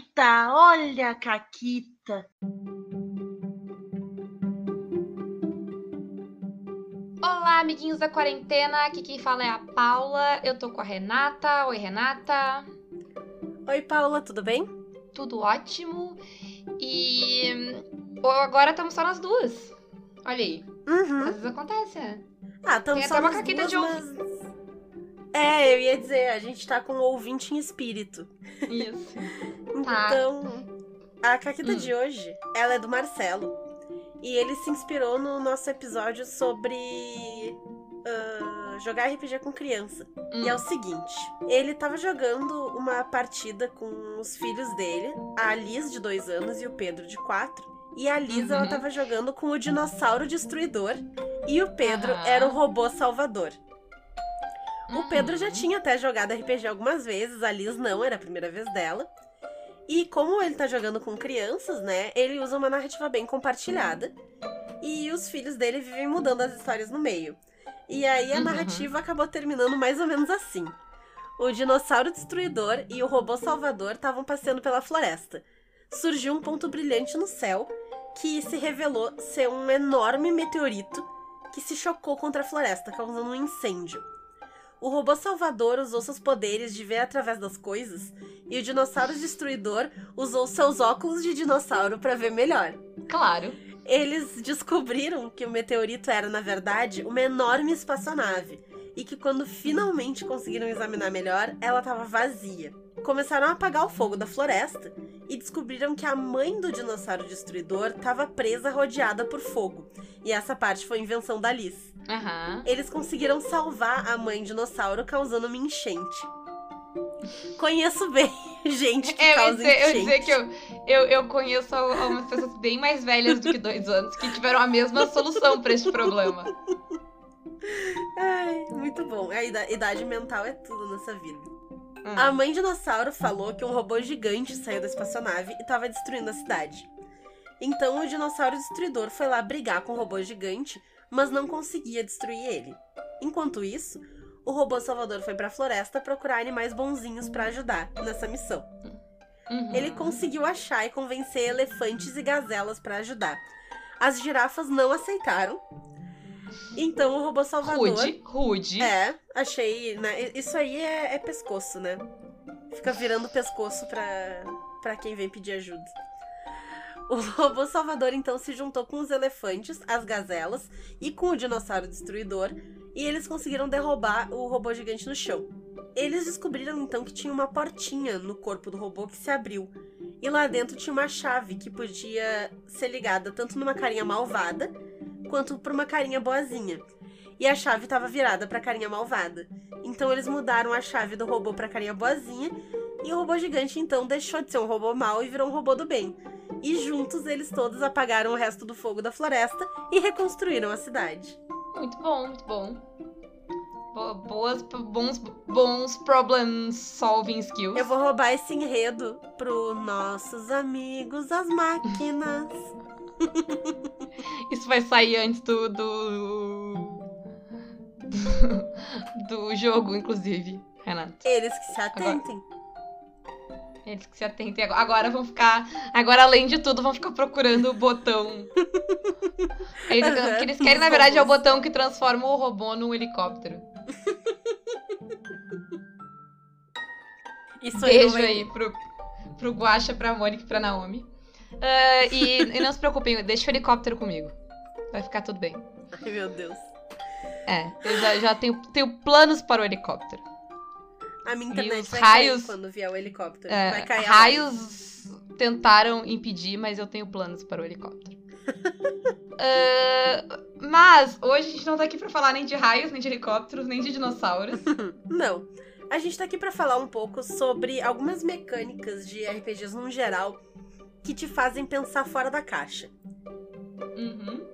Caquita, olha a Caquita. Olá, amiguinhos da quarentena. Aqui quem fala é a Paula. Eu tô com a Renata. Oi, Renata. Oi, Paula, tudo bem? Tudo ótimo. E agora estamos só nas duas. Olha aí. Uhum. Às vezes acontece, né? Ah, estamos só até uma nas caquita duas, de mas... É, eu ia dizer, a gente tá com um ouvinte em espírito. Isso. Tá. Então, a caquita Hum. de hoje, ela é do Marcelo. E ele se inspirou no nosso episódio sobre ah, jogar RPG com criança. Hum. E é o seguinte, ele tava jogando uma partida com os filhos dele, a Liz, de dois anos, e o Pedro, de quatro. E a Liz, ela Uhum. tava jogando com o dinossauro destruidor, e o Pedro Aham. era o robô salvador. O Pedro já tinha até jogado RPG algumas vezes, a Liz não, era a primeira vez dela. E como ele tá jogando com crianças, né, ele usa uma narrativa bem compartilhada. E os filhos dele vivem mudando as histórias no meio. E aí a Uhum. narrativa acabou terminando mais ou menos assim. O dinossauro destruidor e o robô salvador estavam passeando pela floresta. Surgiu um ponto brilhante no céu que se revelou ser um enorme meteorito que se chocou contra a floresta, causando um incêndio. O robô salvador usou seus poderes de ver através das coisas e o dinossauro destruidor usou seus óculos de dinossauro para ver melhor. Claro. Eles descobriram que o meteorito era, na verdade, uma enorme espaçonave e que quando finalmente conseguiram examinar melhor, ela estava vazia. Começaram a apagar o fogo da floresta e descobriram que a mãe do dinossauro destruidor estava presa rodeada por fogo. E essa parte foi invenção da Liz. Aham. Eles conseguiram salvar a mãe dinossauro causando uma enchente. Conheço bem gente que É, eu causa dizer, eu enchente. dizer que eu, eu, eu conheço algumas pessoas bem mais velhas do que dois anos que tiveram a mesma solução pra esse problema. Ai, muito bom. A ida- idade mental é tudo nessa vida. Hum. A mãe dinossauro falou que um robô gigante saiu da espaçonave e estava destruindo a cidade. Então o dinossauro destruidor foi lá brigar com o robô gigante, mas não conseguia destruir ele. Enquanto isso, o robô salvador foi pra floresta procurar animais bonzinhos pra ajudar nessa missão. Uhum. Ele conseguiu achar e convencer elefantes e gazelas pra ajudar. As girafas não aceitaram. Então o robô salvador Rude, rude. é, achei, né? Isso aí é, é pescoço, né? Fica virando pescoço pra, pra quem vem pedir ajuda. O robô salvador então se juntou com os elefantes, as gazelas e com o dinossauro destruidor, e eles conseguiram derrubar o robô gigante no chão. Eles descobriram então que tinha uma portinha no corpo do robô que se abriu. E lá dentro tinha uma chave que podia ser ligada tanto numa carinha malvada quanto pra uma carinha boazinha e a chave estava virada pra carinha malvada. Então eles mudaram a chave do robô pra carinha boazinha e o robô gigante então deixou de ser um robô mau e virou um robô do bem. E juntos eles todos apagaram o resto do fogo da floresta e reconstruíram a cidade. Muito bom, muito bom. Bo- Boas, bons, bons problem solving skills. Eu vou roubar esse enredo pro nossos amigos as máquinas. Isso vai sair antes do. do. do, do jogo, inclusive, Renato. Eles que se atentem. Eles que se atentem agora. Agora vão ficar. Agora, além de tudo, vão ficar procurando o botão. Eles, o que eles querem, na verdade, é o botão que transforma o robô num helicóptero. Isso aí, Beijo vai- aí pro, pro Guaxa, pra Mônica e pra Naomi. Ah, e, e não se preocupem, deixa o helicóptero comigo. Vai ficar tudo bem. Ai, meu Deus. É, eu já, já tenho, tenho planos para o helicóptero. A minha internet vai raios- cair quando vier o helicóptero. É, vai cair raios tentaram impedir, mas eu tenho planos para o helicóptero. Ah, mas hoje a gente não tá aqui pra falar nem de raios, nem de helicópteros, nem de dinossauros. Não. A gente tá aqui pra falar um pouco sobre algumas mecânicas de RPGs no geral que te fazem pensar fora da caixa. Uhum.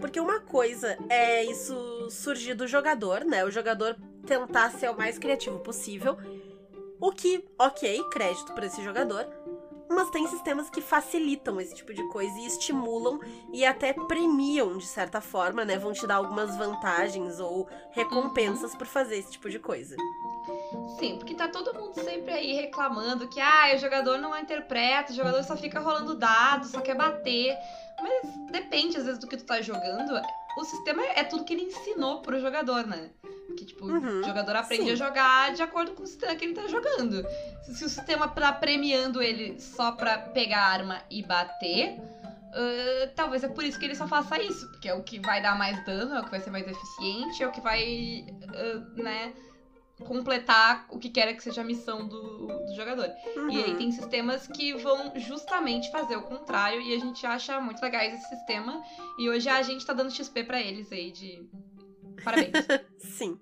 Porque uma coisa é isso surgir do jogador, né? O jogador tentar ser o mais criativo possível. O que, ok, crédito pra esse jogador. Mas tem sistemas que facilitam esse tipo de coisa e estimulam e até premiam de certa forma, né? Vão te dar algumas vantagens ou recompensas por fazer esse tipo de coisa. Sim, porque tá todo mundo sempre aí reclamando que ah, o jogador não interpreta, o jogador só fica rolando dados, só quer bater. Mas depende, às vezes, do que tu tá jogando. O sistema é tudo que ele ensinou pro jogador, né? Que, tipo, Uhum, o jogador aprende sim. a jogar de acordo com o sistema que ele tá jogando. Se, o sistema tá premiando ele só pra pegar a arma e bater, ah, talvez é por isso que ele só faça isso. Porque é o que vai dar mais dano, é o que vai ser mais eficiente, é o que vai, ah, né, completar o que quer que seja a missão do, do jogador. E aí Uhum. tem sistemas que vão justamente fazer o contrário e a gente acha muito legais esse sistema. E hoje a gente tá dando XP pra eles aí de. Parabéns. Sim.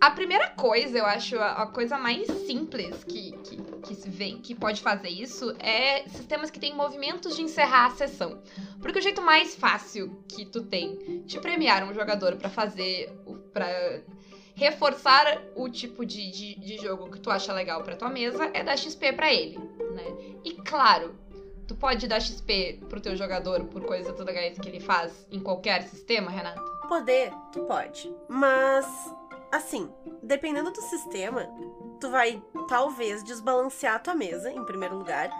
a primeira coisa, eu acho, a, a coisa mais simples que, que, que se vê, que pode fazer isso é sistemas que têm movimentos de encerrar a sessão. Porque o jeito mais fácil que tu tem de premiar um jogador pra fazer. pra reforçar o tipo de, de, de jogo que tu acha legal pra tua mesa é dar XP pra ele, né? E claro, tu pode dar XP pro teu jogador por coisas legais que ele faz em qualquer sistema, Renata? Poder, tu pode. Mas, assim, dependendo do sistema, tu vai talvez desbalancear a tua mesa, em primeiro lugar.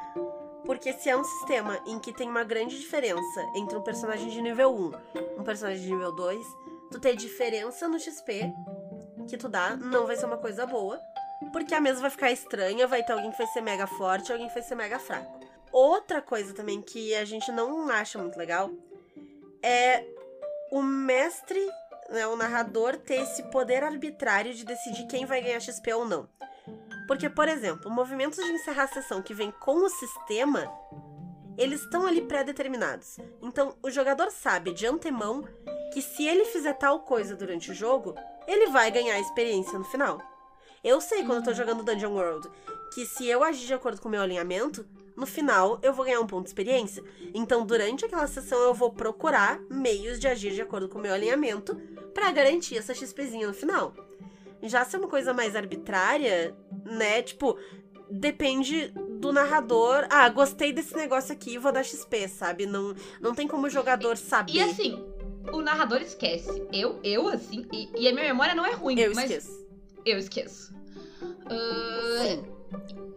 Porque se é um sistema em que tem uma grande diferença entre um personagem de nível 1 e um personagem de nível 2, tu ter diferença no XP que tu dá não vai ser uma coisa boa. Porque a mesa vai ficar estranha, vai ter alguém que vai ser mega forte e alguém que vai ser mega fraco. Outra coisa também que a gente não acha muito legal é o mestre, né, o narrador, ter esse poder arbitrário de decidir quem vai ganhar XP ou não. Porque, por exemplo, movimentos de encerrar a sessão que vem com o sistema, eles estão ali pré-determinados. Então, o jogador sabe de antemão que se ele fizer tal coisa durante o jogo, ele vai ganhar experiência no final. Eu sei quando eu tô jogando Dungeon World que se eu agir de acordo com o meu alinhamento, no final eu vou ganhar um ponto de experiência. Então, durante aquela sessão, eu vou procurar meios de agir de acordo com o meu alinhamento pra garantir essa XPzinha no final. Já se é uma coisa mais arbitrária, né? Tipo, depende do narrador. Ah, gostei desse negócio aqui, vou dar XP, sabe? Não, não tem como o jogador saber. E assim, o narrador esquece. Eu, eu assim, e, e a minha memória não é ruim, eu mas esqueço. eu esqueço. Ah, Sim.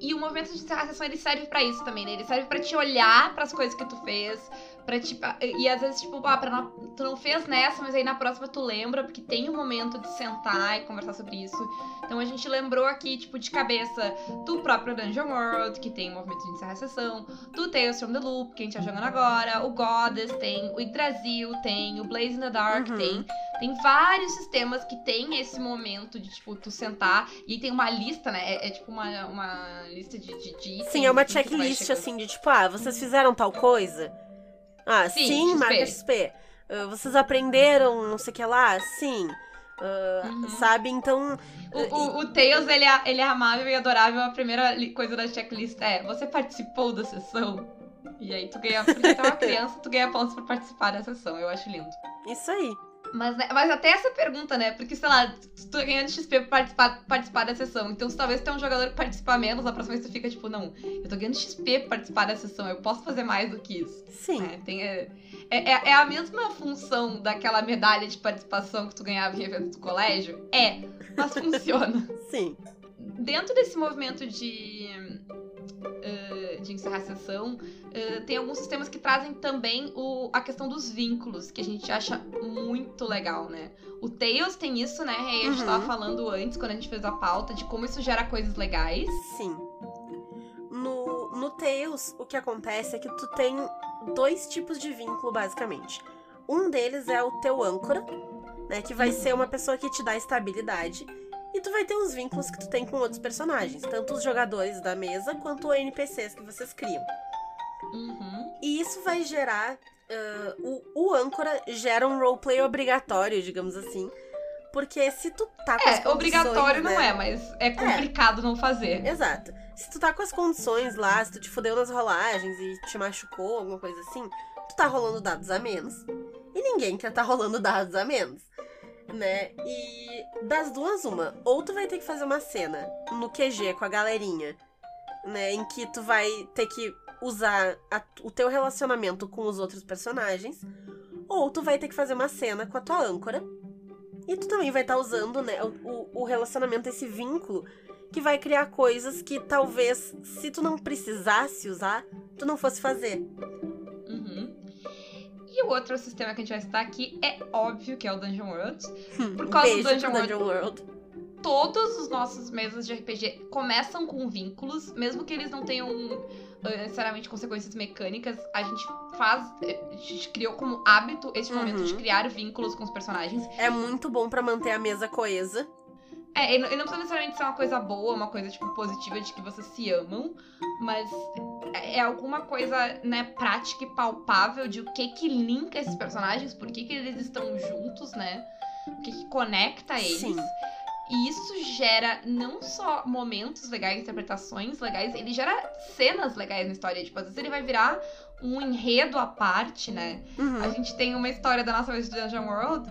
E o movimento de encerrar a sessão ele serve pra isso também, né? Ele serve pra te olhar pras coisas que tu fez, pra tipo, e às vezes tipo, ah, não, tu não fez nessa, mas aí na próxima tu lembra, porque tem um momento de sentar e conversar sobre isso. Então a gente lembrou aqui, tipo, de cabeça do próprio Dungeon World, que tem o movimento de encerrar a sessão, do Tales from the Loop, que a gente tá jogando agora, o Goddess tem, o Yggdrasil tem, o Blaze in the Dark Uhum. tem. Tem vários sistemas que tem esse momento de, tipo, tu sentar e tem uma lista, né? É, é tipo uma, uma lista de, de, de. Sim, é uma checklist assim de tipo, ah, vocês fizeram tal coisa? Ah, Sim, sim, marca XP. Ah, vocês aprenderam não sei o que lá? Sim. Ah, Uhum. Sabe? Então. O, o, o Tails, ele é, ele é amável e adorável. A primeira coisa da checklist é: você participou da sessão? E aí tu ganha, porque tu é uma criança, tu ganha pontos pra participar da sessão. Eu acho lindo. Isso aí. Mas, né, mas até essa pergunta, né? Porque, sei lá, tu tá ganhando XP pra participar, participar da sessão. Então, se talvez tu tenha um jogador que participar menos, a próxima vez tu fica tipo, não, eu tô ganhando XP pra participar da sessão, eu posso fazer mais do que isso. Sim. É, tem, é, é, é a mesma função daquela medalha de participação que tu ganhava em eventos do colégio? É, mas funciona. Sim. Dentro desse movimento de, de encerrar a sessão, eh, tem alguns sistemas que trazem também o, a questão dos vínculos, que a gente acha muito legal, né? O Tails tem isso, né? E a gente Uhum. tava falando antes, quando a gente fez a pauta, de como isso gera coisas legais. Sim. No, no Tails, o que acontece é que tu tem dois tipos de vínculo, basicamente. Um deles é o teu âncora, né? Que vai ser uma pessoa que te dá estabilidade. E tu vai ter os vínculos que tu tem com outros personagens, tanto os jogadores da mesa quanto os NPCs que vocês criam. Uhum. E isso vai gerar. ah, o, o âncora gera um roleplay obrigatório, digamos assim. Porque se tu tá com as É, condições, obrigatório né? não é, mas é complicado não fazer. Exato. Se tu tá com as condições lá, se tu te fudeu nas rolagens e te machucou, alguma coisa assim, tu tá rolando dados a menos. E ninguém quer tá rolando dados a menos. Né? E das duas, uma. Ou tu vai ter que fazer uma cena no QG com a galerinha, né? Em que tu vai ter que usar a- o teu relacionamento com os outros personagens. Ou tu vai ter que fazer uma cena com a tua âncora. E tu também vai estar usando, né, o, o relacionamento, esse vínculo, que vai criar coisas que talvez, se tu não precisasse usar, tu não fosse fazer. Uhum. E o outro sistema que a gente vai citar aqui é óbvio que é o Dungeon World. Por Um causa do Dungeon World. Dungeon World. Todos os nossos mesas de RPG começam com vínculos, mesmo que eles não tenham eh, necessariamente consequências mecânicas. A gente faz, eh, a gente criou como hábito esse momento Uhum. de criar vínculos com os personagens. É muito bom pra manter a mesa coesa. É, e não precisa necessariamente ser uma coisa boa, uma coisa, tipo, positiva de que vocês se amam, mas é é alguma coisa, né, prática e palpável de o que que linka esses personagens, por que que eles estão juntos, né? O que que conecta eles. Sim. E isso gera não só momentos legais, interpretações legais, ele gera cenas legais na história. Tipo, às vezes ele vai virar um enredo à parte, né? Uhum. A gente tem uma história da nossa vez de Dungeon World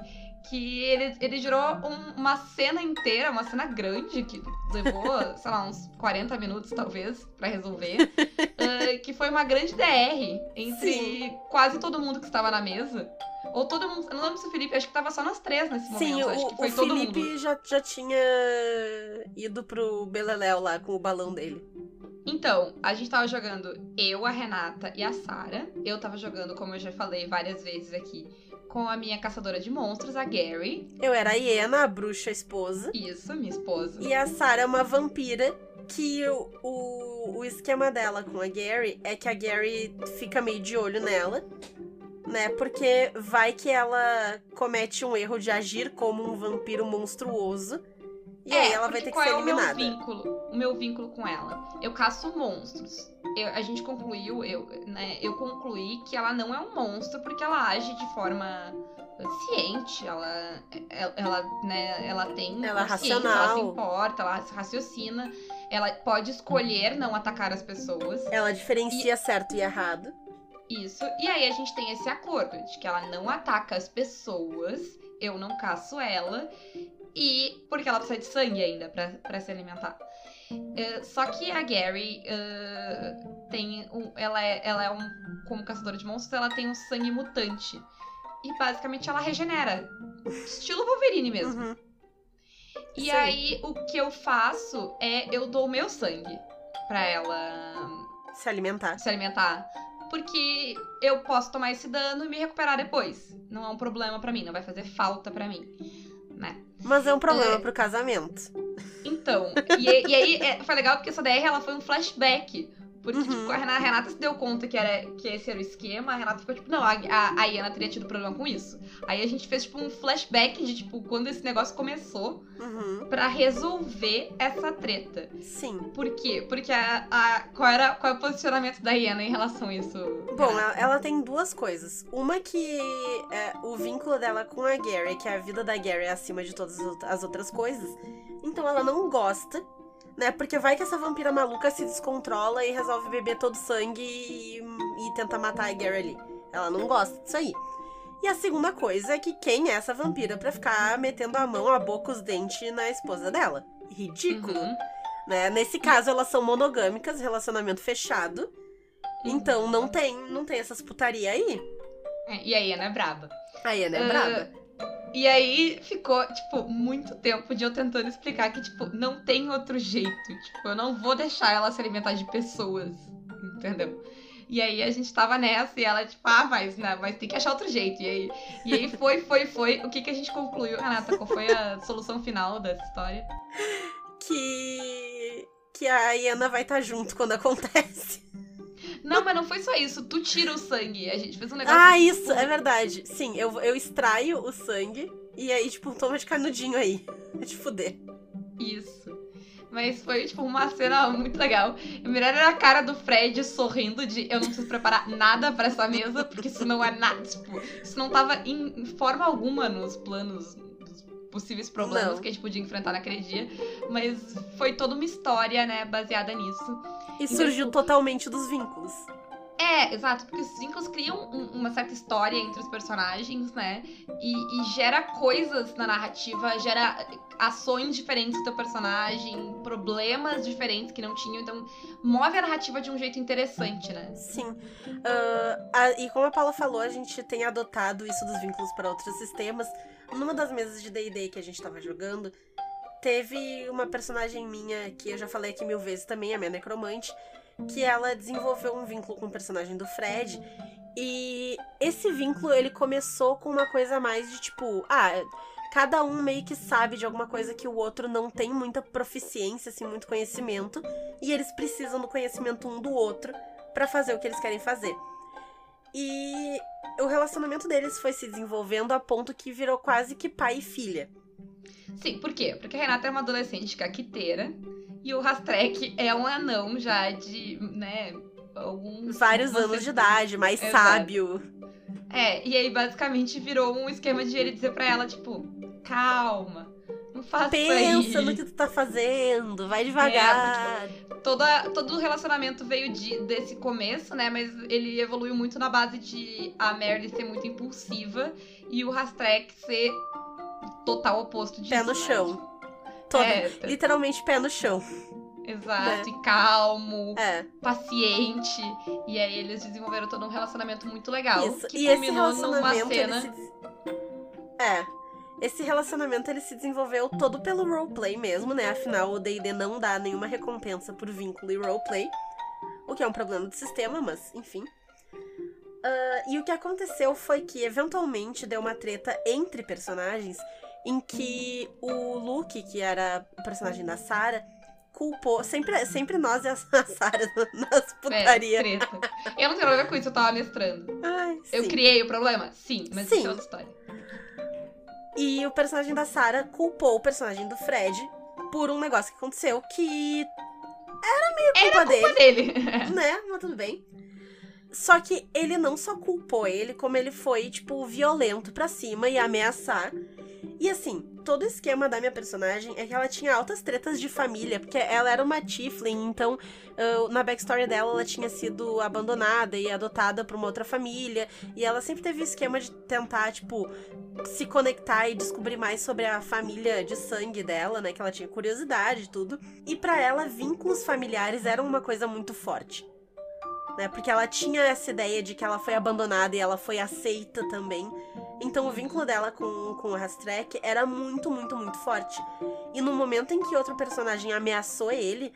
que ele, ele gerou um- uma cena inteira, uma cena grande, que levou, sei lá, uns 40 minutos, talvez, pra resolver. ah, que foi uma grande DR entre Sim. quase todo mundo que estava na mesa. Ou todo mundo. Eu não lembro se o Felipe, acho que tava só nós três nesse Sim, momento. o, acho que o foi todo Felipe mundo. já, já tinha ido pro Beleléu lá com o balão dele. Então, a gente tava jogando eu, a Renata e a Sara. Eu tava jogando, como eu já falei várias vezes aqui, com a minha caçadora de monstros, a Gary. Eu era a Iena, a bruxa esposa. Isso, minha esposa. E a Sarah é uma vampira que o, o, o esquema dela com a Gary é que a Gary fica meio de olho nela, né? Porque vai que ela comete um erro de agir como um vampiro monstruoso. E aí ela vai É, ter que ser é eliminada. O meu vínculo, o meu vínculo com ela. Eu caço monstros. Eu- a gente concluiu, eu, né, eu concluí que ela não é um monstro porque ela age de forma ciente, ela, ela, ela, né, ela tem Ela é consciência, ela se racional. importa, ela raciocina, ela pode escolher não atacar as pessoas. Ela diferencia certo e errado. Isso. E aí a gente tem esse acordo de que ela não ataca as pessoas, eu não caço ela, e porque ela precisa de sangue ainda pra, pra se alimentar. Eh, só que a Gary eh, tem um, ela é, ela é um como caçadora de monstros, ela tem um sangue mutante. E basicamente ela regenera. Estilo Wolverine mesmo. Uhum. E Sim. aí o que eu faço é eu dou o meu sangue pra ela Se alimentar. se alimentar. Porque eu posso tomar esse dano e me recuperar depois. Não é um problema pra mim, não vai fazer falta pra mim. Né? Mas é um problema É. pro casamento. Então, e, e aí é, foi legal porque essa DR ela foi um flashback. Porque, Uhum. tipo, a Renata, a Renata se deu conta que, era, que esse era o esquema, a Renata ficou tipo, não, a, a, a Iana teria tido problema com isso. Aí a gente fez, tipo, um flashback de, tipo, quando esse negócio começou Uhum. pra resolver essa treta. Sim. Por quê? Porque a, a, qual, era, qual é o posicionamento da Iana em relação a isso? Bom, ela, ela tem duas coisas. Uma que é o vínculo dela com a Gary, que a vida da Gary é acima de todas as outras coisas. Então ela não gosta, né? Porque vai que essa vampira maluca se descontrola e resolve beber todo o sangue e, e tenta matar a Gary ali. Ela não gosta disso aí. E a segunda coisa é que quem é essa vampira pra ficar metendo a mão, a boca, os dentes na esposa dela? Ridículo, Uhum. né? Nesse caso, elas são monogâmicas, relacionamento fechado. Então não tem, não tem essas putaria aí. É, e a Iana é braba. A Iana é Ah, braba. E aí ficou, tipo, muito tempo de eu tentando explicar que, tipo, não tem outro jeito. Tipo, eu não vou deixar ela se alimentar de pessoas. Entendeu? E aí a gente tava nessa e ela, tipo, ah, mas, né, mas tem que achar outro jeito. E aí, e aí foi, foi, foi. O que, que a gente concluiu, Renata? Qual foi a solução final dessa história? Que. Que a Iana vai estar junto quando acontece. Não, mas não foi só isso. Tu tira o sangue. A gente fez um negócio. Ah, isso, é verdade. Sim, eu, eu extraio o sangue e aí, tipo, toma de canudinho aí. De fuder. Isso. Mas foi, tipo, uma cena muito legal. Eu mirando a cara do Fred sorrindo de eu não preciso preparar nada pra essa mesa, porque isso não é nada. Tipo, isso não tava em, forma alguma nos planos possíveis problemas Não. que a gente podia enfrentar naquele dia. Mas foi toda uma história, né, baseada nisso. E surgiu totalmente dos vínculos. É, exato, porque os vínculos criam um- uma certa história entre os personagens, né? E, e gera coisas na narrativa, gera ações diferentes do teu personagem, problemas diferentes que não tinham, então move a narrativa de um jeito interessante, né? Sim. Ah, a- e como a Paula falou, a gente tem adotado isso dos vínculos para outros sistemas. Numa das mesas de D&D que a gente tava jogando, teve uma personagem minha que eu já falei aqui mil vezes também, a minha necromante, que ela desenvolveu um vínculo com o personagem do Fred. E esse vínculo ele começou com uma coisa mais de tipo, ah, cada um meio que sabe de alguma coisa que o outro não tem muita proficiência, assim, muito conhecimento, e eles precisam do conhecimento um do outro para fazer o que eles querem fazer. E o relacionamento deles foi se desenvolvendo a ponto que virou quase que pai e filha. Sim, por quê? Porque a Renata é uma adolescente caquiteira e o Rastrek é um anão já de, né, alguns... Vários anos de idade, mais Exato. sábio. É, e aí basicamente virou um esquema de ele dizer pra ela, tipo, calma, não faça Pensa isso. no que tu tá fazendo, vai devagar. Toda, todo o relacionamento veio de- desse começo, né? Mas ele evoluiu muito na base de a Merle ser muito impulsiva e o Rastrek ser total oposto disso. pé no né? chão. Todo, É, Literalmente pé no chão. exato, e calmo, É. paciente. E aí eles desenvolveram todo um relacionamento muito legal. Isso. Que E esse culminou numa relacionamento, cena. se... É. Esse relacionamento, ele se desenvolveu todo pelo roleplay mesmo, né? Afinal, o D&D não dá nenhuma recompensa por vínculo e roleplay. O que é um problema do sistema, mas, enfim. Ah, e o que aconteceu foi que, eventualmente, deu uma treta entre personagens em que o Luke, que era o personagem da Sarah, culpou... Sempre, sempre nós e a a Sarah nas É, putaria. treta. Eu não tenho nada a ver com isso, eu tava mestrando. Ai, Eu criei o problema? Sim, mas Sim. isso é outra história. E o personagem da Sarah culpou o personagem do Fred por um negócio que aconteceu que era meio culpa Era dele, culpa dele. né? Mas tudo bem. Só que ele não só culpou ele, como ele foi, tipo, violento pra cima e ameaçar. E assim, todo o esquema da minha personagem é que ela tinha altas tretas de família, porque ela era uma Tiflin, então ah, na backstory dela ela tinha sido abandonada e adotada por uma outra família. E ela sempre teve o esquema de tentar, tipo, se conectar e descobrir mais sobre a família de sangue dela, né? Que ela tinha curiosidade e tudo. E pra ela, vínculos familiares eram uma coisa muito forte. Né? Porque ela tinha essa ideia de que ela foi abandonada e ela foi aceita também. Então o vínculo dela com, com o Rastrek era muito, muito, muito forte. E no momento em que outro personagem ameaçou ele,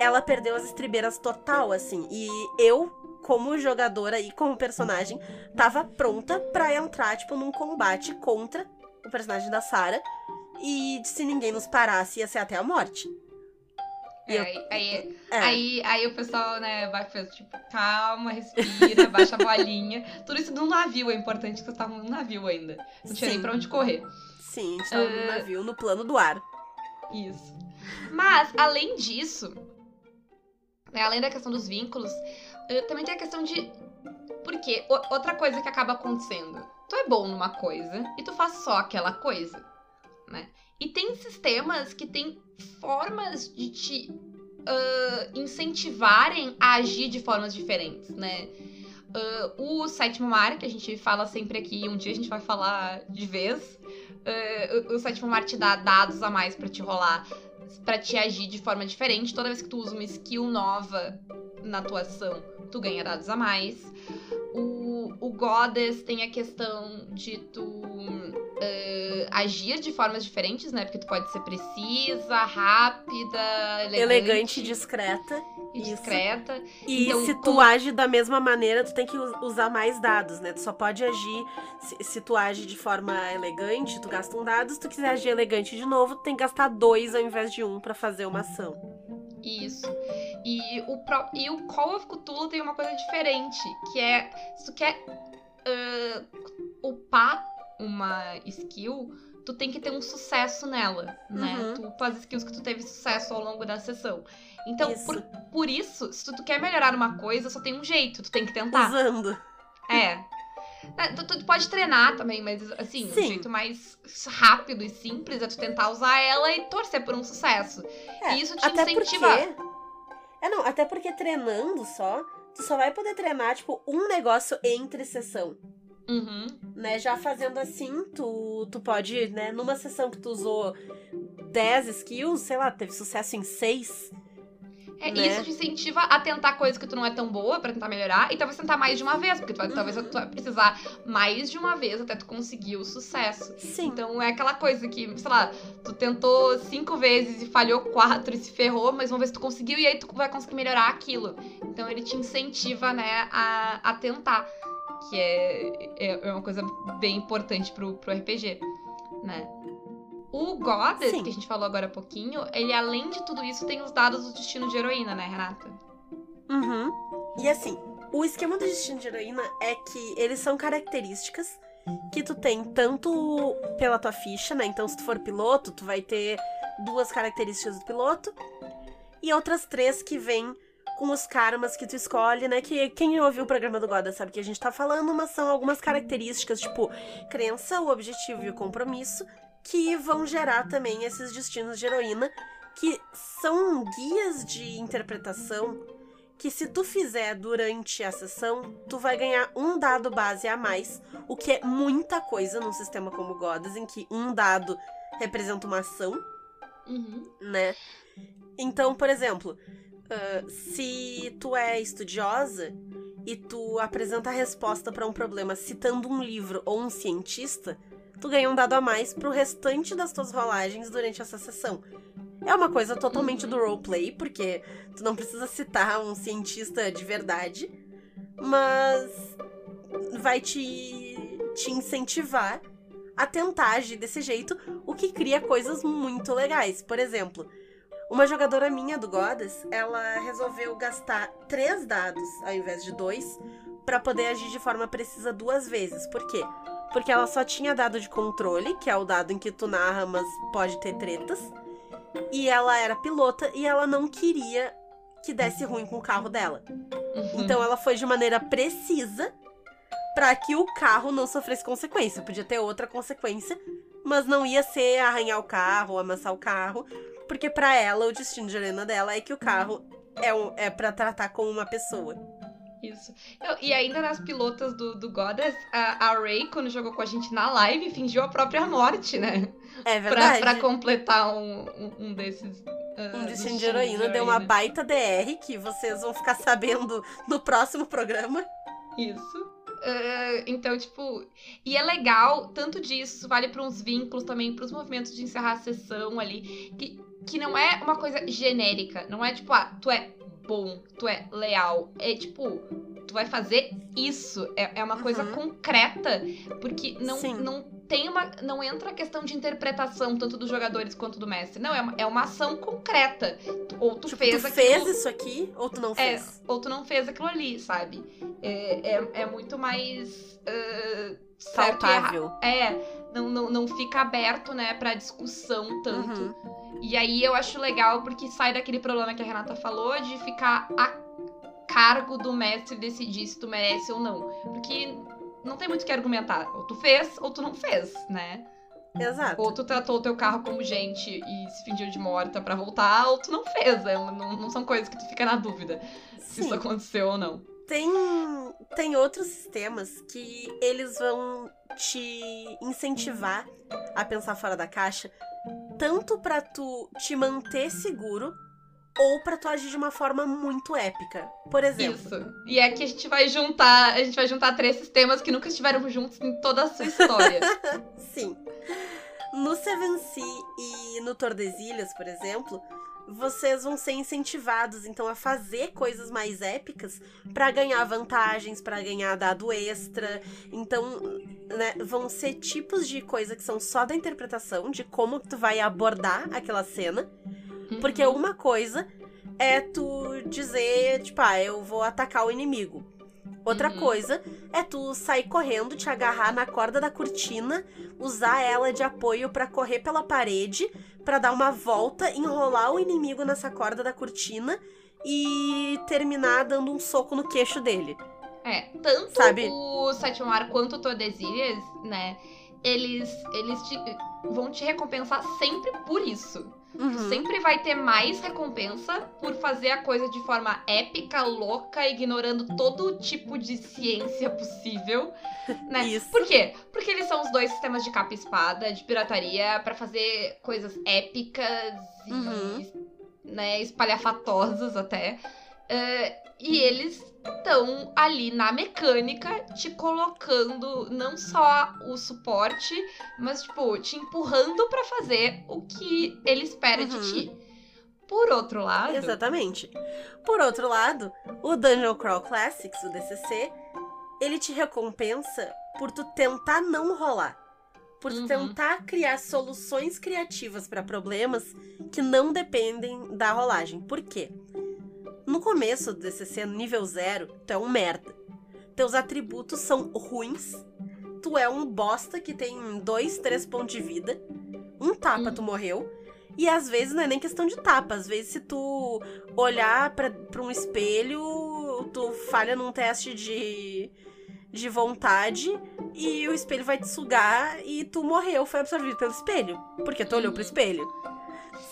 ela perdeu as estribeiras total, assim. E eu, como jogadora e como personagem, tava pronta pra entrar, tipo, num combate contra o personagem da Sarah. E se ninguém nos parasse, ia ser até a morte. É, eu- aí, aí, É. aí, aí o pessoal, né, vai tipo, calma, respira, baixa a bolinha. Tudo isso num navio, é importante que vocês estavam num navio ainda. Não tinha nem Sim. pra onde correr. Sim, a gente tava no É. navio, no plano do ar. Isso. Mas, além disso, né, além da questão dos vínculos, eh, também tem a questão de. Porque outra coisa que acaba acontecendo. Tu é bom numa coisa e tu faz só aquela coisa, né? E tem sistemas que têm formas de te ah, incentivarem a agir de formas diferentes, né? Ah, o sétimo mar, que a gente fala sempre aqui, um dia a gente vai falar de vez. ah, o, o sétimo mar te dá dados a mais pra te rolar, pra te agir de forma diferente. Toda vez que tu usa uma skill nova na tua ação, tu ganha dados a mais. O, o Goddess tem a questão de tu ah, agir de formas diferentes, né? Porque tu pode ser precisa, rápida, elegante, Elegante e discreta. e isso. discreta. E Então, se tu como- age da mesma maneira, tu tem que usar mais dados, né? Tu só pode agir. Se, se tu age de forma elegante, tu gasta um dado. Se tu quiser agir elegante de novo, tu tem que gastar dois ao invés de um pra fazer uma ação. Isso. E o, pró- e o Call of Cthulhu tem uma coisa diferente, que é, se tu quer ah, upar uma skill, tu tem que ter um sucesso nela, né? Uhum. Tu, tuas skills que tu teve sucesso ao longo da sessão. Então, Isso. por, por isso, se tu quer melhorar uma coisa, só tem um jeito, tu tem que tentar. Usando. É. É, Tu, tu pode treinar também, mas assim, o Sim. jeito mais rápido e simples é tu tentar usar ela e torcer por um sucesso. É, e isso te até incentiva. porque. É, não, até porque treinando só, tu só vai poder treinar, tipo, um negócio entre sessão. Uhum. né? Já fazendo assim, tu, tu pode, né? Numa sessão que tu usou 10 skills, sei lá, teve sucesso em 6. É, né? Isso te incentiva a tentar coisas que tu não é tão boa pra tentar melhorar e talvez tentar mais de uma vez, porque tu vai- talvez Uhum. tu vai precisar mais de uma vez até tu conseguir o sucesso. Sim. Então é aquela coisa que, sei lá, tu tentou cinco vezes e falhou quatro e se ferrou, mas uma vez tu conseguiu e aí tu vai conseguir melhorar aquilo. Então ele te incentiva, né, a, a tentar. Que é, é é uma coisa bem importante pro, pro RPG, né? O Goddess, Sim. que a gente falou agora há pouquinho, ele além de tudo isso tem os dados do destino de heroína, né, Renata? Uhum. E assim, o esquema do destino de heroína é que eles são características que tu tem tanto pela tua ficha, né? Então, se tu for piloto, tu vai ter duas características do piloto e outras três que vêm com os karmas que tu escolhe, né? Que quem ouviu o programa do Goda sabe que a gente tá falando, mas são algumas características, tipo crença, o objetivo e o compromisso, que vão gerar também esses destinos de heroína, que são guias de interpretação que se tu fizer durante a sessão, tu vai ganhar um dado base a mais, o que é muita coisa num sistema como Godas, em que um dado representa uma ação, Uhum. né? Então, por exemplo, ah, se tu é estudiosa e tu apresenta a resposta pra um problema citando um livro ou um cientista, tu ganha um dado a mais pro restante das tuas rolagens durante essa sessão. É uma coisa totalmente do roleplay, porque tu não precisa citar um cientista de verdade, mas vai te, te incentivar a tentar agir desse jeito, o que cria coisas muito legais. Por exemplo, uma jogadora minha do Goddess, ela resolveu gastar três dados ao invés de dois pra poder agir de forma precisa duas vezes. Por quê? Porque ela só tinha dado de controle, que é o dado em que tu narra, mas pode ter tretas. E ela era pilota e ela não queria que desse ruim com o carro dela. Uhum. Então ela foi de maneira precisa pra que o carro não sofresse consequência. Podia ter outra consequência, mas não ia ser arranhar o carro, amassar o carro, porque pra ela o destino de arena dela é que o carro é, um, é para tratar como uma pessoa. Isso. Eu- e ainda nas pilotas do, do Goddess, a, a Ray, quando jogou com a gente na live, fingiu a própria morte, né? É Pra, verdade. pra completar um, um, um desses. ah, um destino destinos de heroína deu uma heroína. baita DR que vocês vão ficar sabendo no próximo programa. Isso. Ah, então, tipo. E é legal, tanto disso, vale para uns vínculos também, pros movimentos de encerrar a sessão ali. Que, que não é uma coisa genérica. Não é tipo, ah, tu é bom, tu é leal. É tipo, tu vai fazer isso. É, é uma coisa Uhum. concreta. Porque não, Sim. não tem uma. Não entra a questão de interpretação, tanto dos jogadores quanto do mestre. Não, é uma, é uma ação concreta. Ou tu tipo, fez tu aquilo. fez isso aqui ou tu não É, fez? ou tu não fez aquilo ali, sabe? É, é, é muito mais. ah, e erra- Sautável. É, não, não, não fica aberto, né, pra discussão tanto. Uhum. E aí eu acho legal porque sai daquele problema que a Renata falou de ficar a cargo do mestre decidir se tu merece ou não. Porque não tem muito o que argumentar. Ou tu fez ou tu não fez, né? Exato. Ou tu tratou o teu carro como gente e se fingiu de morta pra voltar, ou tu não fez. É, não, não são coisas que tu fica na dúvida se Sim. isso aconteceu ou não. Tem, tem outros sistemas que eles vão te incentivar a pensar fora da caixa, tanto pra tu te manter seguro ou pra tu agir de uma forma muito épica. Por exemplo, Isso. E é que a gente vai juntar, a gente vai juntar três sistemas que nunca estiveram juntos em toda a sua história. sim. No Seven Sea e no Tordesilhas, por exemplo, vocês vão ser incentivados então a fazer coisas mais épicas pra ganhar vantagens, pra ganhar dado extra. Então, né, vão ser tipos de coisa que são só da interpretação de como tu vai abordar aquela cena. Porque Uhum. uma coisa é tu dizer, tipo, ah, eu vou atacar o inimigo. Outra Uhum. coisa é tu sair correndo, te agarrar na corda da cortina, usar ela de apoio pra correr pela parede, pra dar uma volta, enrolar o inimigo nessa corda da cortina e terminar dando um soco no queixo dele. É, tanto Sabe? o Sétimo quanto o Tordesilhas, né? Eles, eles te- vão te recompensar sempre por isso. Tu Uhum. sempre vai ter mais recompensa por fazer a coisa de forma épica, louca, ignorando todo tipo de ciência possível, né? Isso. Por quê? Porque eles são os dois sistemas de capa e espada, de pirataria, pra fazer coisas épicas e Uhum. né, espalhafatosas até. Uh, e eles estão ali na mecânica te colocando não só o suporte, mas tipo, te empurrando para fazer o que ele espera Uhum. de ti. Por outro lado, Exatamente. Por outro lado, o Dungeon Crawl Classics, o DCC, ele te recompensa por tu tentar não rolar. Por tu Uhum. tentar criar soluções criativas para problemas que não dependem da rolagem. Por quê? No começo do DCC, nível zero, tu é um merda. Teus atributos são ruins. Tu é um bosta que tem dois, três pontos de vida. Um tapa, tu morreu. E às vezes não é nem questão de tapa. Às vezes, se tu olhar pra um espelho, tu falha num teste de, de vontade e o espelho vai te sugar e tu morreu, foi absorvido pelo espelho. Porque tu olhou pro espelho.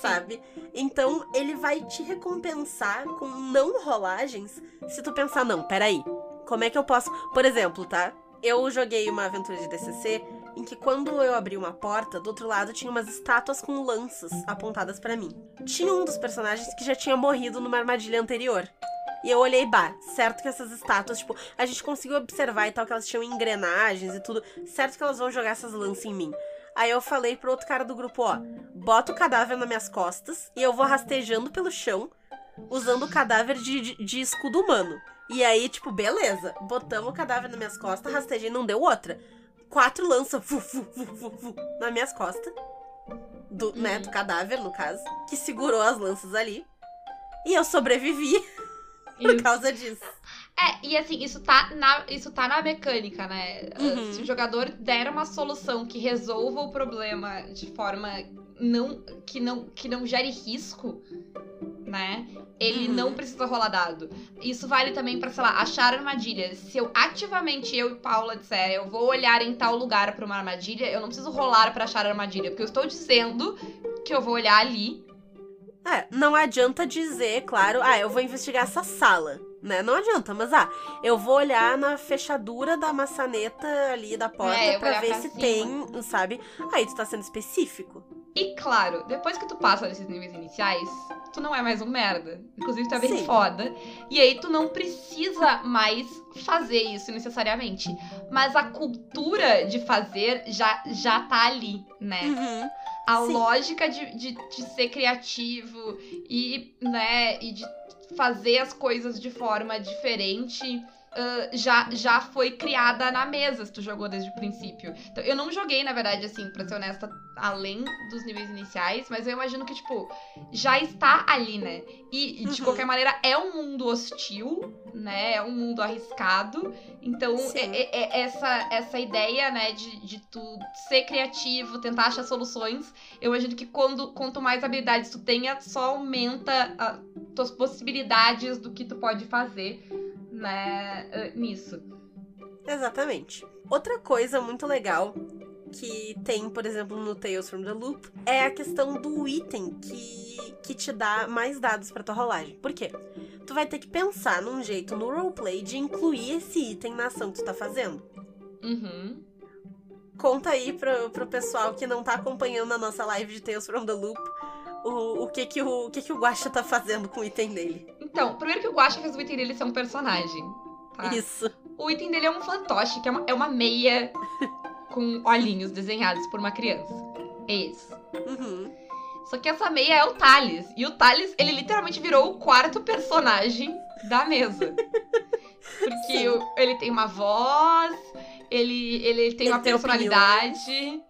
Sabe? Então ele vai te recompensar com não rolagens se tu pensar, não, peraí. Como é que eu posso. Por exemplo, tá? Eu joguei uma aventura de DCC em que quando eu abri uma porta, do outro lado tinha umas estátuas com lanças apontadas pra mim. Tinha um dos personagens que já tinha morrido numa armadilha anterior. E eu olhei, bah, certo que essas estátuas, tipo, a gente conseguiu observar e tal que elas tinham engrenagens e tudo. Certo que elas vão jogar essas lanças em mim. Aí eu falei pro outro cara do grupo, ó, bota o cadáver nas minhas costas e eu vou rastejando pelo chão, usando o cadáver de, de, de escudo humano. E aí, tipo, beleza, botamos o cadáver nas minhas costas, rastejei, não deu outra. Quatro lanças, fu, fu, fu, fu, fu, nas minhas costas. Do, né, do cadáver, no caso, que segurou as lanças ali. E eu sobrevivi por causa disso. É, e assim, isso tá na, isso tá na mecânica, né? Uhum. Se o jogador der uma solução que resolva o problema de forma não que não que não gere risco, né? Ele Uhum. não precisa rolar dado. Isso vale também pra, sei lá, achar armadilhas. Se eu ativamente eu e Paula disser, eu vou olhar em tal lugar pra uma armadilha, eu não preciso rolar pra achar armadilha, porque eu estou dizendo que eu vou olhar ali. É, não adianta dizer, claro, ah, eu vou investigar essa sala, né? Não adianta, mas ah, eu vou olhar na fechadura da maçaneta ali da porta É, olhar ver se cima. tem, sabe? Aí tu tá sendo específico. E claro, depois que tu passa desses níveis iniciais, tu não é mais um merda. Inclusive, tu é bem Sim. foda. E aí tu não precisa mais fazer isso necessariamente. Mas a cultura de fazer já, já tá ali, né? Uhum. A Sim. lógica de, de, de ser criativo e, né, e de fazer as coisas de forma diferente. ah, já, já foi criada na mesa, se tu jogou desde o princípio. Então, eu não joguei, na verdade, assim, pra ser honesta, além dos níveis iniciais, mas eu imagino que, tipo, já está ali, né? E, e, de Uhum. qualquer maneira, é um mundo hostil, né? É um mundo arriscado. Então, é, é- é essa, essa ideia, né, de, de tu ser criativo, tentar achar soluções, eu imagino que quando, quanto mais habilidades tu tenha, só aumenta as tuas possibilidades do que tu pode fazer, né, eh, nisso. Exatamente. Outra coisa muito legal que tem, por exemplo, no Tales from the Loop é a questão do item que, que te dá mais dados pra tua rolagem. Por quê? Tu vai ter que pensar num jeito no roleplay de incluir esse item na ação que tu tá fazendo. Uhum. Conta aí pro, pro pessoal que não tá acompanhando a nossa live de Tales from the Loop o, o, que, que, o, o que, que o Guaxa tá fazendo com o item dele. Então, primeiro que o Guaxa fez o item dele ser um personagem. Tá? Isso. O item dele é um fantoche, que é uma, é uma meia com olhinhos desenhados por uma criança. É isso. Uhum. Só que essa meia é o Thales. E o Thales, ele literalmente virou o quarto personagem da mesa. Porque o- ele tem uma voz, ele, ele tem Ele uma tem personalidade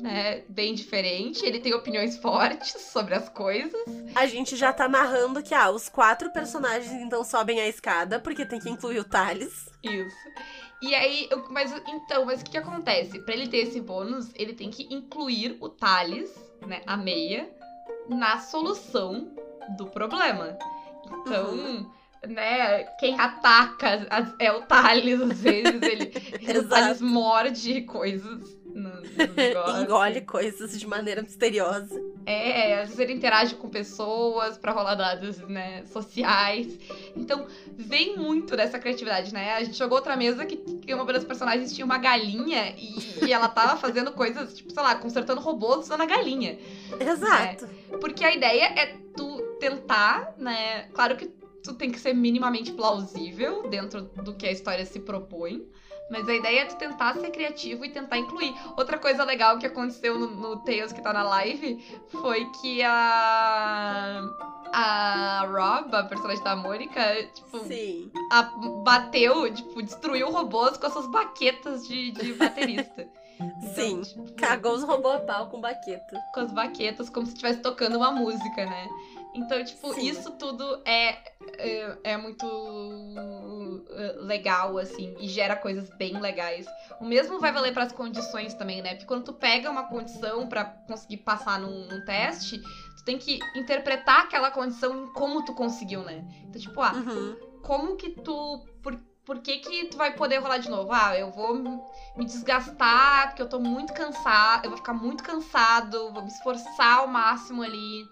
né, bem diferente, ele tem opiniões fortes sobre as coisas. A gente já tá narrando que, ah, os quatro personagens então sobem a escada, porque tem que incluir o Thales. Isso. E aí, eu- mas então, mas o que, que acontece? Pra ele ter esse bônus, ele tem que incluir o Thales, né, a meia, na solução do problema. Então, Uhum. né, quem ataca é o Thales, às vezes ele, o. Thales morde coisas. Engole coisas de maneira misteriosa. É, às vezes ele interage com pessoas pra rolar dados, né, sociais. Então, vem muito dessa criatividade, né? A gente jogou outra mesa que, que uma das personagens tinha uma galinha e, e ela tava fazendo coisas, tipo, sei lá, consertando robôs usando a galinha. Exato. Porque a ideia é tu tentar, né? Claro que tu tem que ser minimamente plausível dentro do que a história se propõe. Mas a ideia é tu tentar ser criativo e tentar incluir. Outra coisa legal que aconteceu no, no Tales que tá na live foi que a. A Rob, a personagem da Mônica, tipo, Sim. a- bateu, tipo, destruiu robôs com as suas baquetas de, de baterista. Então, Sim. tipo, Cagou os robôs a pau com baqueta. com as baquetas como se estivesse tocando uma música, né? Então, tipo, Sim. isso tudo é, é, é muito é, legal, assim, e gera coisas bem legais. O mesmo vai valer para as condições também, né? Porque quando tu pega uma condição para conseguir passar num, num teste, tu tem que interpretar aquela condição em como tu conseguiu, né? Então, tipo, ah, Uhum. como que tu. Por, por que, que tu vai poder rolar de novo? Ah, eu vou me desgastar, porque eu tô muito cansado, eu vou ficar muito cansado, vou me esforçar ao máximo ali.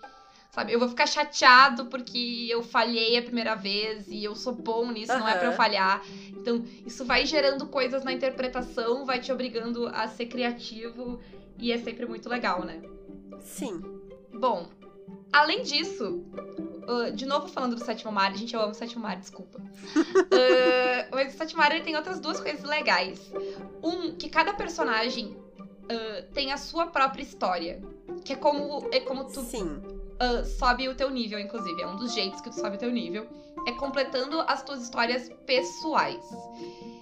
Sabe? Eu vou ficar chateado porque eu falhei a primeira vez e eu sou bom nisso, não é pra eu falhar. Então, isso vai gerando coisas na interpretação, vai te obrigando a ser criativo e é sempre muito legal, né? Sim. Bom, além disso, ah, de novo falando do Sétimo Mar, gente, eu amo o Sétimo Mar, desculpa. Ah, mas o Sétimo Mar ele tem outras duas coisas legais. Um, que cada personagem ah, tem a sua própria história. Que é como, é como tu Sim. Ah, sobe o teu nível, inclusive. É um dos jeitos que tu sobe o teu nível. É completando as tuas histórias pessoais.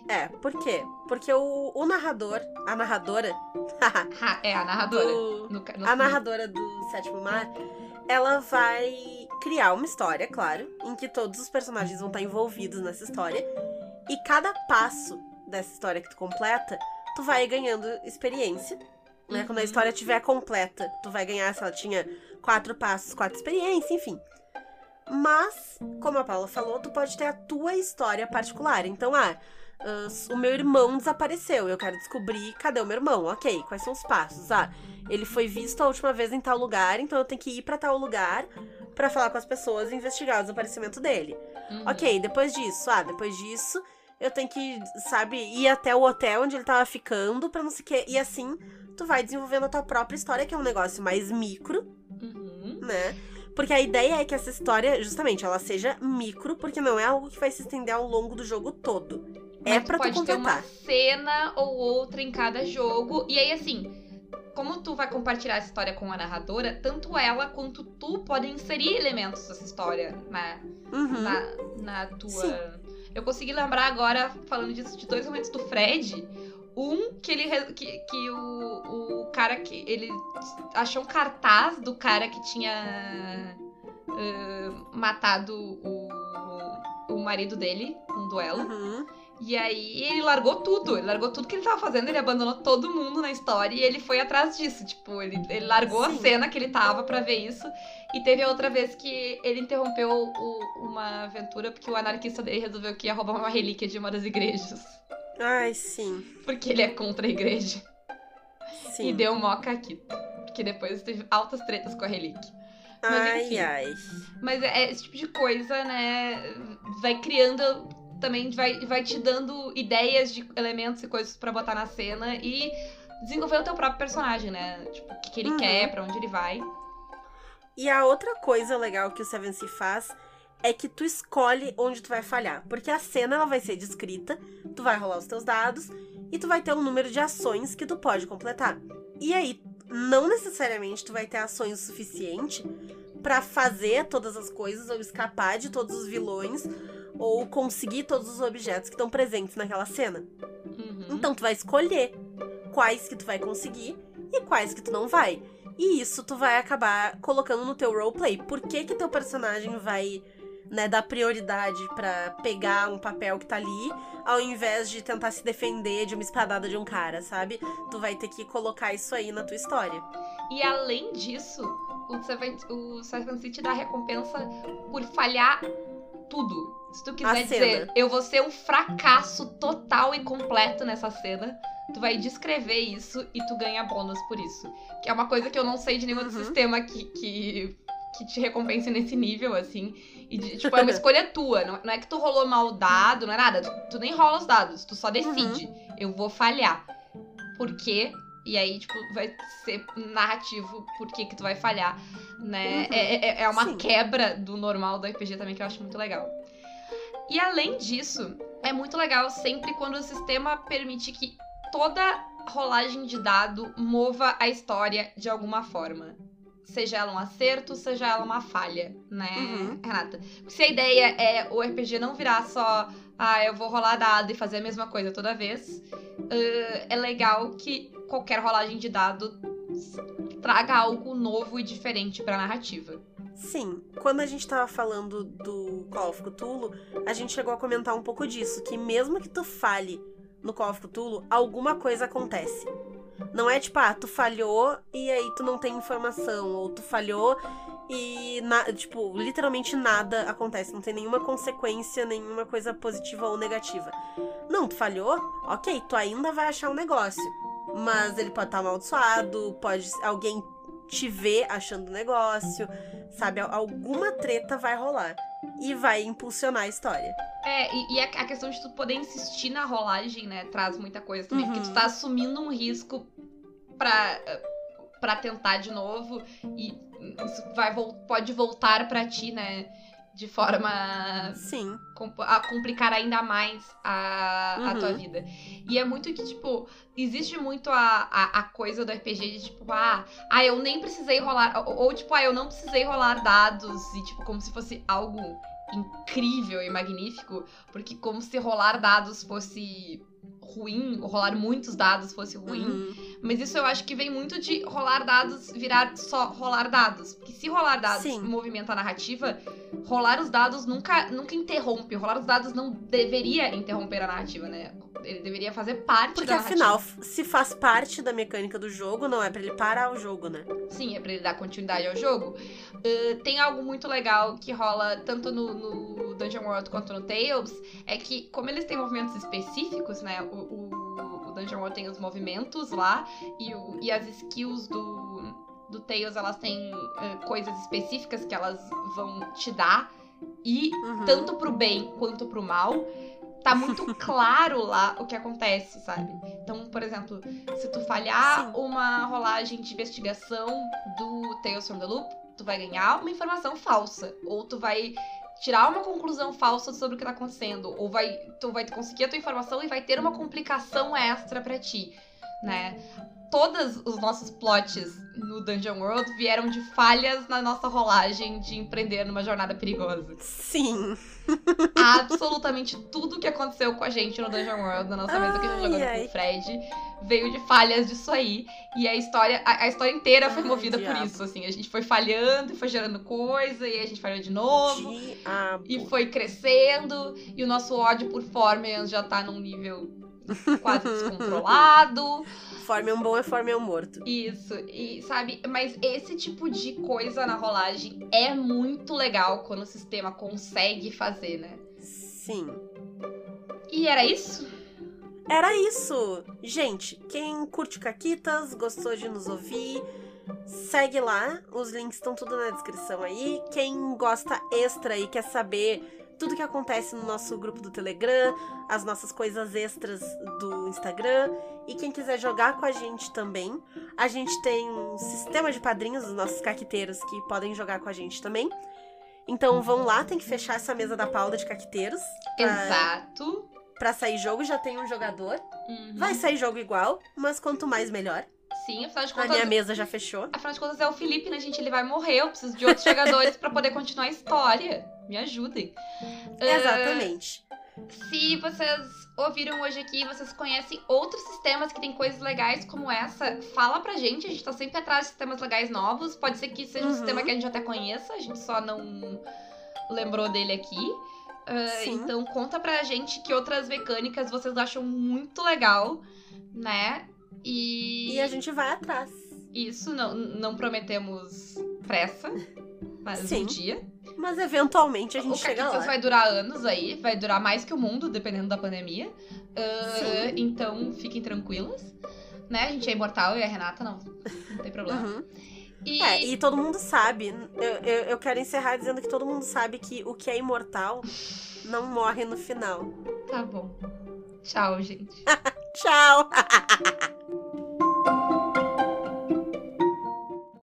É, por quê? Porque o, o narrador, a narradora, Ha, é a narradora. do- No no- a narradora do Sétimo Mar, ela vai criar uma história, claro, em que todos os personagens vão estar envolvidos nessa história. E cada passo dessa história que tu completa, tu vai ganhando experiência. Né? Quando a Uhum. história estiver completa, tu vai ganhar, se ela tinha quatro passos, quatro experiências, enfim. Mas, como a Paula falou, tu pode ter a tua história particular. Então, ah, o meu irmão desapareceu. Eu quero descobrir cadê o meu irmão. Ok, quais são os passos? Ah, ele foi visto a última vez em tal lugar, então eu tenho que ir pra tal lugar pra falar com as pessoas e investigar o desaparecimento dele. Uhum. Ok, depois disso, ah, depois disso eu tenho que, sabe, ir até o hotel onde ele tava ficando pra não sei o. E assim, tu vai desenvolvendo a tua própria história, que é um negócio mais micro. Né? Porque a ideia é que essa história, justamente, ela seja micro, porque não é algo que vai se estender ao longo do jogo todo. é Mas pra tu pode ter uma completar. cena ou outra em cada jogo. E aí, assim, como tu vai compartilhar essa história com a narradora, tanto ela quanto tu podem inserir elementos dessa história na, Uhum. na, na tua. Sim. Eu consegui lembrar agora, falando disso, de dois momentos do Fred. Um que ele que, que o, o cara que ele achou um cartaz do cara que tinha ah, matado o, o marido dele num duelo. Uhum. E aí ele largou tudo, ele largou tudo que ele tava fazendo, ele abandonou todo mundo na história e ele foi atrás disso. Tipo, ele, ele largou a Sim. cena que ele tava pra ver isso. E teve outra vez que ele interrompeu o- uma aventura porque o anarquista dele resolveu que ia roubar uma relíquia de uma das igrejas. Ai, sim. Porque ele é contra a igreja. Sim. E deu mó caquita. Porque depois teve altas tretas com a relíquia. Mas ai, enfim. ai. Mas é esse tipo de coisa, né? Vai criando também, vai, vai te dando ideias de elementos e coisas pra botar na cena e desenvolver o teu próprio personagem, né? Tipo, o que, que ele Uhum. quer, pra onde ele vai. E a outra coisa legal que o Seven Sea faz é que tu escolhe onde tu vai falhar. Porque a cena ela vai ser descrita, tu vai rolar os teus dados e tu vai ter um número de ações que tu pode completar. E aí, não necessariamente tu vai ter ações o suficiente pra fazer todas as coisas ou escapar de todos os vilões ou conseguir todos os objetos que estão presentes naquela cena. Uhum. Então tu vai escolher quais que tu vai conseguir e quais que tu não vai. E isso tu vai acabar colocando no teu roleplay. Por que que teu personagem vai, né, dar prioridade pra pegar um papel que tá ali, ao invés de tentar se defender de uma espadada de um cara, sabe? Tu vai ter que colocar isso aí na tua história. E além disso, o Seven, o Seven City dá recompensa por falhar tudo. Se tu quiser dizer, eu vou ser um fracasso total e completo nessa cena, tu vai descrever isso e tu ganha bônus por isso. Que é uma coisa que eu não sei de nenhum Uhum. sistema que, que, que te recompense nesse nível, assim. E, tipo, é uma escolha tua. Não, não é que tu rolou mal o dado, não é nada. Tu, tu nem rola os dados, tu só decide. Uhum. Eu vou falhar. Porque E aí, tipo, vai ser narrativo por que que tu vai falhar, né? Uhum. É, é, é uma Sim. quebra do normal do RPG também, que eu acho muito legal. E além disso, é muito legal sempre quando o sistema permite que toda rolagem de dado mova a história de alguma forma. Seja ela um acerto, seja ela uma falha, né, Uhum. Renata? Se a ideia é o RPG não virar só, ah, eu vou rolar dado e fazer a mesma coisa toda vez, ah, é legal que qualquer rolagem de dado traga algo novo e diferente pra narrativa. Sim, quando a gente tava falando do Call of Cthulhu, a gente chegou a comentar um pouco disso, que mesmo que tu falhe no Call of Cthulhu, alguma coisa acontece. Não é tipo, ah, tu falhou e aí tu não tem informação, ou tu falhou e, na- tipo, literalmente nada acontece, não tem nenhuma consequência, nenhuma coisa positiva ou negativa. Não, tu falhou, ok, tu ainda vai achar um negócio, mas ele pode estar amaldiçoado, pode alguém te ver achando o negócio, sabe? Al- Alguma treta vai rolar e vai impulsionar a história. É, e, e a, a questão de tu poder insistir na rolagem, né, traz muita coisa também, porque tu Uhum. tá assumindo um risco pra, pra tentar de novo e isso vai, pode voltar pra ti, né, de forma Sim. a complicar ainda mais a, a Uhum. tua vida. E é muito que, tipo, existe muito a, a, a coisa do RPG de, tipo, ah, ah, eu nem precisei rolar. Ou, ou, tipo, ah, eu não precisei rolar dados. E, tipo, como se fosse algo incrível e magnífico. Porque como se rolar dados fosse ruim, rolar muitos dados fosse ruim. Uhum. Mas isso eu acho que vem muito de rolar dados virar só rolar dados. Porque se rolar dados Sim. movimenta a narrativa, rolar os dados nunca, nunca interrompe. Rolar os dados não deveria interromper a narrativa, né? Ele deveria fazer parte Porque da afinal, narrativa. se faz parte da mecânica do jogo, não é pra ele parar o jogo, né? Sim, é pra ele dar continuidade ao jogo. Uh, tem algo muito legal que rola tanto no, no Dungeon World quanto no Tales, é que como eles têm movimentos específicos, né? O, o, o Dungeon World tem os movimentos lá e, o, e as skills do, do Tales, elas têm uh, coisas específicas que elas vão te dar. E Uhum. tanto pro bem quanto pro mal, tá muito claro lá o que acontece, sabe? Então, por exemplo, se tu falhar Sim. uma rolagem de investigação do Tales from the Loop, tu vai ganhar uma informação falsa. Ou tu vai tirar uma conclusão falsa sobre o que tá acontecendo. Ou vai, tu vai conseguir a tua informação e vai ter uma complicação extra pra ti, né? Todos os nossos plots no Dungeon World vieram de falhas na nossa rolagem de empreender numa jornada perigosa Sim. absolutamente tudo que aconteceu com a gente no Dungeon World, na nossa mesa que a gente jogou com o Fred, veio de falhas disso aí. E a história, a, a história inteira foi Ai, movida por diabo. isso, assim. A gente foi falhando e foi gerando coisa, e a gente falhou de novo. Diabo. E foi crescendo, e o nosso ódio por Formans já tá num nível quase descontrolado. Forme um bom é forme um morto. Isso, e sabe, mas esse tipo de coisa na rolagem é muito legal quando o sistema consegue fazer, né? Sim. E era isso? Era isso! Gente, quem curte Caquitas, gostou de nos ouvir, segue lá. Os links estão tudo na descrição aí. Quem gosta extra e quer saber tudo que acontece no nosso grupo do Telegram, as nossas coisas extras do Instagram. E quem quiser jogar com a gente também, a gente tem um sistema de padrinhos dos nossos caquiteiros que podem jogar com a gente também. Então vão lá, tem que fechar essa mesa da Paula de caquiteiros. pra- Exato. Pra sair jogo já tem um jogador. Uhum. Vai sair jogo igual, mas quanto mais melhor. Sim, afinal de A contas. minha mesa já fechou. Afinal de contas é o Felipe, né, gente? Ele vai morrer. Eu preciso de outros jogadores pra poder continuar a história. Me ajudem. Exatamente. Se vocês ouviram hoje aqui, vocês conhecem outros sistemas que tem coisas legais como essa, fala pra gente. A gente tá sempre atrás de sistemas legais novos. Pode ser que seja um Uhum. sistema que a gente até conheça, a gente só não lembrou dele aqui. Sim. então conta pra gente que outras mecânicas vocês acham muito legal, né? E, E a gente vai atrás. isso, não, não prometemos pressa, mas Sim. um dia. Mas eventualmente a gente o chega lá. vai durar anos aí, vai durar mais que o mundo, dependendo da pandemia. Sim. então fiquem tranquilas. Né? A gente é imortal e a Renata não. Não tem problema. Uhum. E, É, e todo mundo sabe. Eu, eu, eu quero encerrar dizendo que todo mundo sabe que o que é imortal não morre no final. tá bom. Tchau, gente. Tchau!